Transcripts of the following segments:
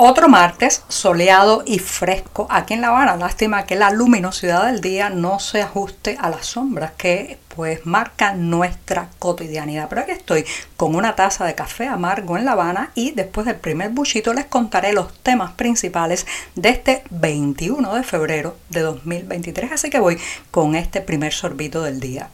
Otro martes soleado y fresco aquí en La Habana. Lástima que la luminosidad del día no se ajuste a las sombras que pues marcan nuestra cotidianidad. Pero aquí estoy con una taza de café amargo en La Habana y después del primer buchito les contaré los temas principales de este 21 de febrero de 2023. Así que voy con este primer sorbito del día.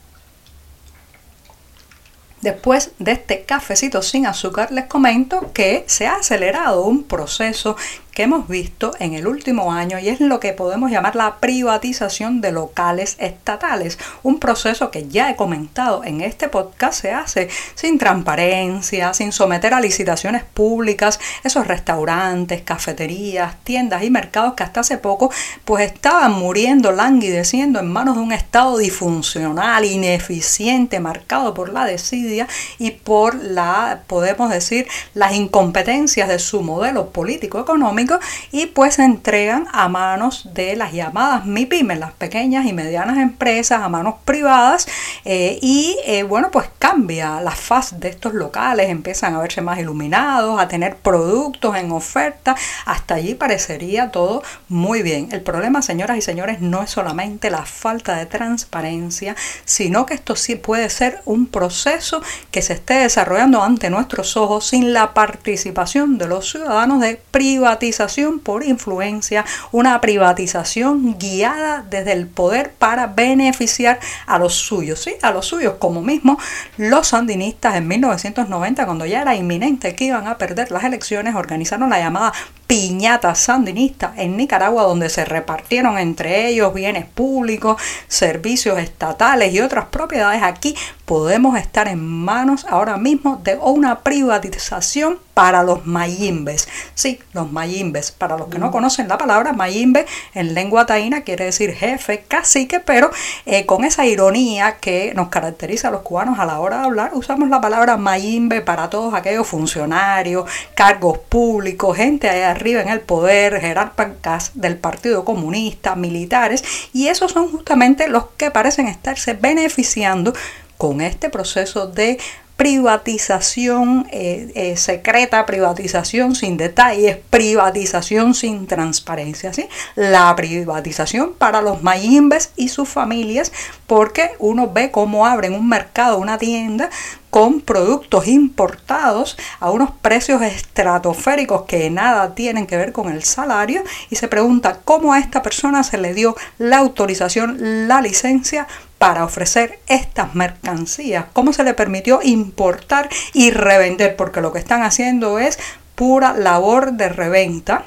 Después de este cafecito sin azúcar les comento que se ha acelerado un proceso que hemos visto en el último año y es lo que podemos llamar la privatización de locales estatales. Un proceso que ya he comentado en este podcast se hace sin transparencia, sin someter a licitaciones públicas esos restaurantes, cafeterías, tiendas y mercados que hasta hace poco pues estaban muriendo, languideciendo en manos de un estado disfuncional, ineficiente, marcado por la desidia y por la, podemos decir, las incompetencias de su modelo político y pues se entregan a manos de las llamadas MIPIMES, las pequeñas y medianas empresas, a manos privadas eh, y eh, bueno pues cambia la faz de estos locales, empiezan a verse más iluminados, a tener productos en oferta, hasta allí parecería todo muy bien. El problema señoras y señores no es solamente la falta de transparencia, sino que esto sí puede ser un proceso que se esté desarrollando ante nuestros ojos sin la participación de los ciudadanos de privatización por influencia, una privatización guiada desde el poder para beneficiar a los suyos, ¿sí? a los suyos, como mismo los sandinistas en 1990, cuando ya era inminente que iban a perder las elecciones, organizaron la llamada piñata sandinista en Nicaragua, donde se repartieron entre ellos bienes públicos, servicios estatales y otras propiedades. Aquí podemos estar en manos ahora mismo de una privatización para los mayimbes. Sí, los mayimbes. Para los que no mm. conocen la palabra, mayimbe en lengua taína quiere decir jefe, cacique, pero eh, con esa ironía que nos caracteriza a los cubanos a la hora de hablar, usamos la palabra mayimbe para todos aquellos funcionarios, cargos públicos, gente allá arriba en el poder, jerarcas del Partido Comunista, militares, y esos son justamente los que parecen estarse beneficiando con este proceso de privatización eh, eh, secreta, privatización sin detalles, privatización sin transparencia. ¿sí? La privatización para los mayimbes y sus familias, porque uno ve cómo abren un mercado, una tienda con productos importados a unos precios estratosféricos que nada tienen que ver con el salario y se pregunta cómo a esta persona se le dio la autorización, la licencia para ofrecer estas mercancías, cómo se le permitió importar y revender, porque lo que están haciendo es pura labor de reventa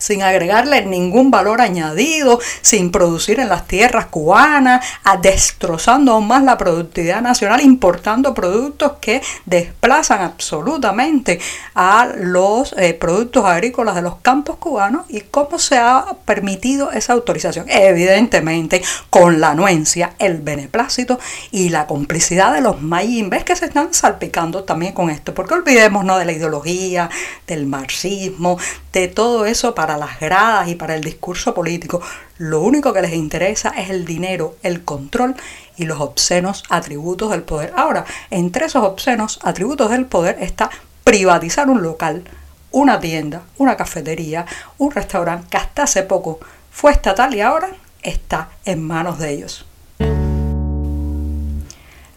sin agregarle ningún valor añadido, sin producir en las tierras cubanas, destrozando aún más la productividad nacional, importando productos que desplazan absolutamente a los eh, productos agrícolas de los campos cubanos y cómo se ha permitido esa autorización. Evidentemente, con la anuencia, el beneplácito y la complicidad de los mayimbes que se están salpicando también con esto, porque olvidémonos de la ideología, del marxismo, de todo eso para las gradas y para el discurso político. Lo único que les interesa es el dinero, el control y los obscenos atributos del poder. Ahora, entre esos obscenos atributos del poder está privatizar un local, una tienda, una cafetería, un restaurante que hasta hace poco fue estatal y ahora está en manos de ellos.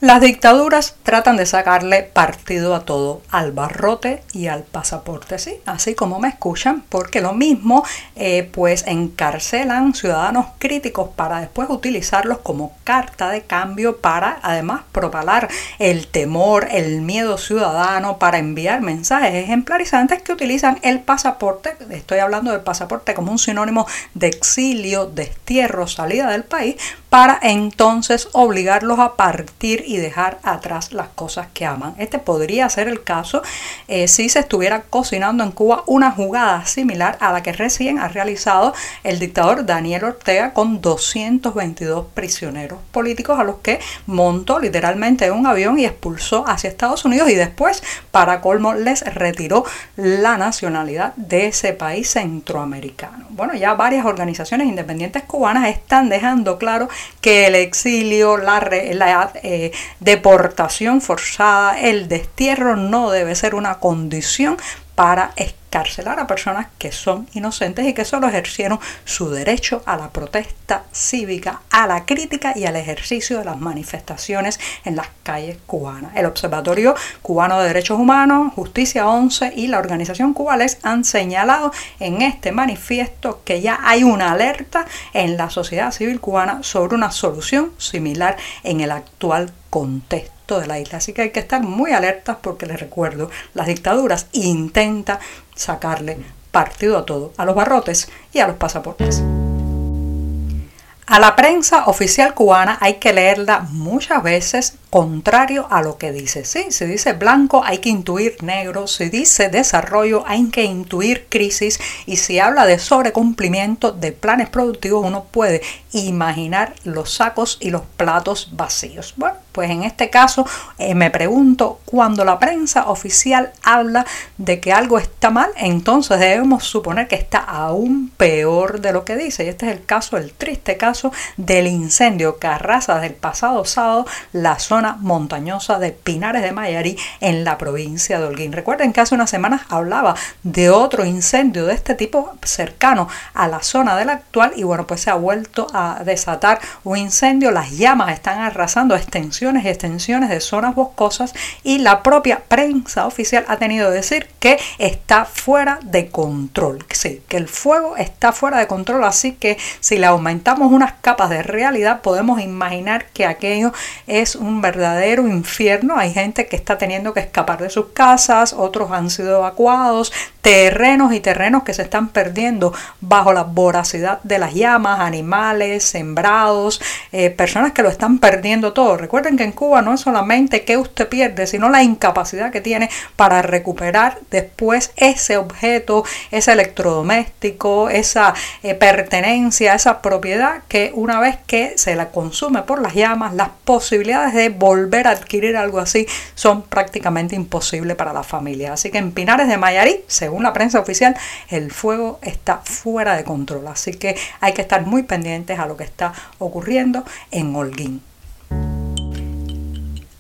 Las dictaduras tratan de sacarle partido a todo, al barrote y al pasaporte, ¿sí? Así como me escuchan, porque lo mismo, eh, pues encarcelan ciudadanos críticos para después utilizarlos como carta de cambio para además propalar el temor, el miedo ciudadano, para enviar mensajes ejemplarizantes que utilizan el pasaporte, estoy hablando del pasaporte como un sinónimo de exilio, destierro, salida del país, para entonces obligarlos a partir dejar atrás las cosas que aman. Este podría ser el caso eh, si se estuviera cocinando en Cuba una jugada similar a la que recién ha realizado el dictador Daniel Ortega con 222 prisioneros políticos a los que montó literalmente en un avión y expulsó hacia Estados Unidos y después, para colmo, les retiró la nacionalidad de ese país centroamericano. Bueno, ya varias organizaciones independientes cubanas están dejando claro que el exilio, la, la eh, deportación forzada, el destierro no debe ser una condición para escarcelar a personas que son inocentes y que solo ejercieron su derecho a la protesta cívica, a la crítica y al ejercicio de las manifestaciones en las calles cubanas. El Observatorio Cubano de Derechos Humanos, Justicia 11 y la organización Cubales han señalado en este manifiesto que ya hay una alerta en la sociedad civil cubana sobre una solución similar en el actual contexto de la isla. Así que hay que estar muy alertas porque les recuerdo, las dictaduras intentan sacarle partido a todo, a los barrotes y a los pasaportes. A la prensa oficial cubana hay que leerla muchas veces contrario a lo que dice. Sí, si dice blanco hay que intuir negro, si dice desarrollo hay que intuir crisis y si habla de sobrecumplimiento de planes productivos uno puede imaginar los sacos y los platos vacíos. Bueno, pues en este caso eh, me pregunto, cuando la prensa oficial habla de que algo está mal, entonces debemos suponer que está aún peor de lo que dice. Y este es el caso, el triste caso del incendio que arrasa del pasado sábado la zona montañosa de Pinares de Mayarí en la provincia de Holguín. Recuerden que hace unas semanas hablaba de otro incendio de este tipo cercano a la zona del actual y bueno, pues se ha vuelto a desatar un incendio. Las llamas están arrasando extensión y extensiones de zonas boscosas y la propia prensa oficial ha tenido que decir que está fuera de control. Sí, que el fuego está fuera de control, así que si le aumentamos unas capas de realidad podemos imaginar que aquello es un verdadero infierno. Hay gente que está teniendo que escapar de sus casas, otros han sido evacuados, terrenos y terrenos que se están perdiendo bajo la voracidad de las llamas, animales, sembrados, eh, personas que lo están perdiendo todo. Recuerden que en Cuba no es solamente que usted pierde, sino la incapacidad que tiene para recuperar después ese objeto, ese electrodoméstico, esa eh, pertenencia, esa propiedad que una vez que se la consume por las llamas, las posibilidades de volver a adquirir algo así son prácticamente imposibles para la familia. Así que en Pinares de Mayarí, según la prensa oficial, el fuego está fuera de control. Así que hay que estar muy pendientes a lo que está ocurriendo en Holguín.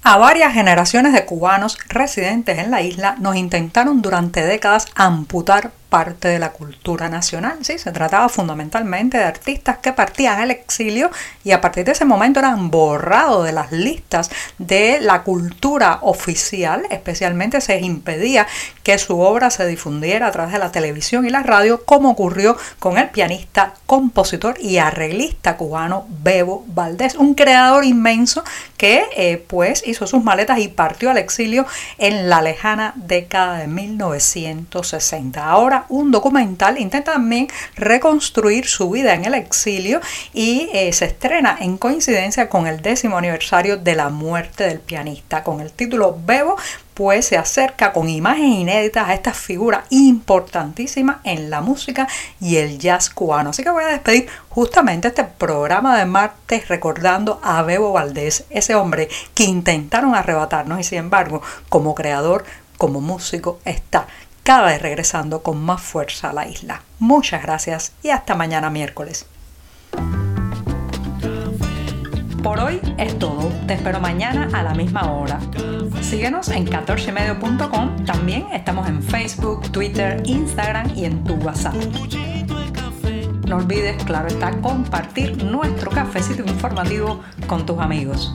A varias generaciones de cubanos residentes en la isla nos intentaron durante décadas amputar parte de la cultura nacional. ¿sí? Se trataba fundamentalmente de artistas que partían al exilio y a partir de ese momento eran borrados de las listas de la cultura oficial, especialmente se impedía que su obra se difundiera a través de la televisión y la radio, como ocurrió con el pianista, compositor y arreglista cubano Bebo Valdés, un creador inmenso que eh, pues hizo sus maletas y partió al exilio en la lejana década de 1960. Ahora un documental intenta también reconstruir su vida en el exilio y eh, se estrena en coincidencia con el décimo aniversario de la muerte del pianista. Con el título Bebo, pues se acerca con imágenes inéditas a esta figura importantísima en la música y el jazz cubano. Así que voy a despedir justamente este programa de martes recordando a Bebo Valdés, ese hombre que intentaron arrebatarnos y sin embargo como creador, como músico está cada vez regresando con más fuerza a la isla. Muchas gracias y hasta mañana miércoles. Por hoy es todo. Te espero mañana a la misma hora. Síguenos en 14medio.com. También estamos en Facebook, Twitter, Instagram y en tu WhatsApp. No olvides, claro está, compartir nuestro cafecito informativo con tus amigos.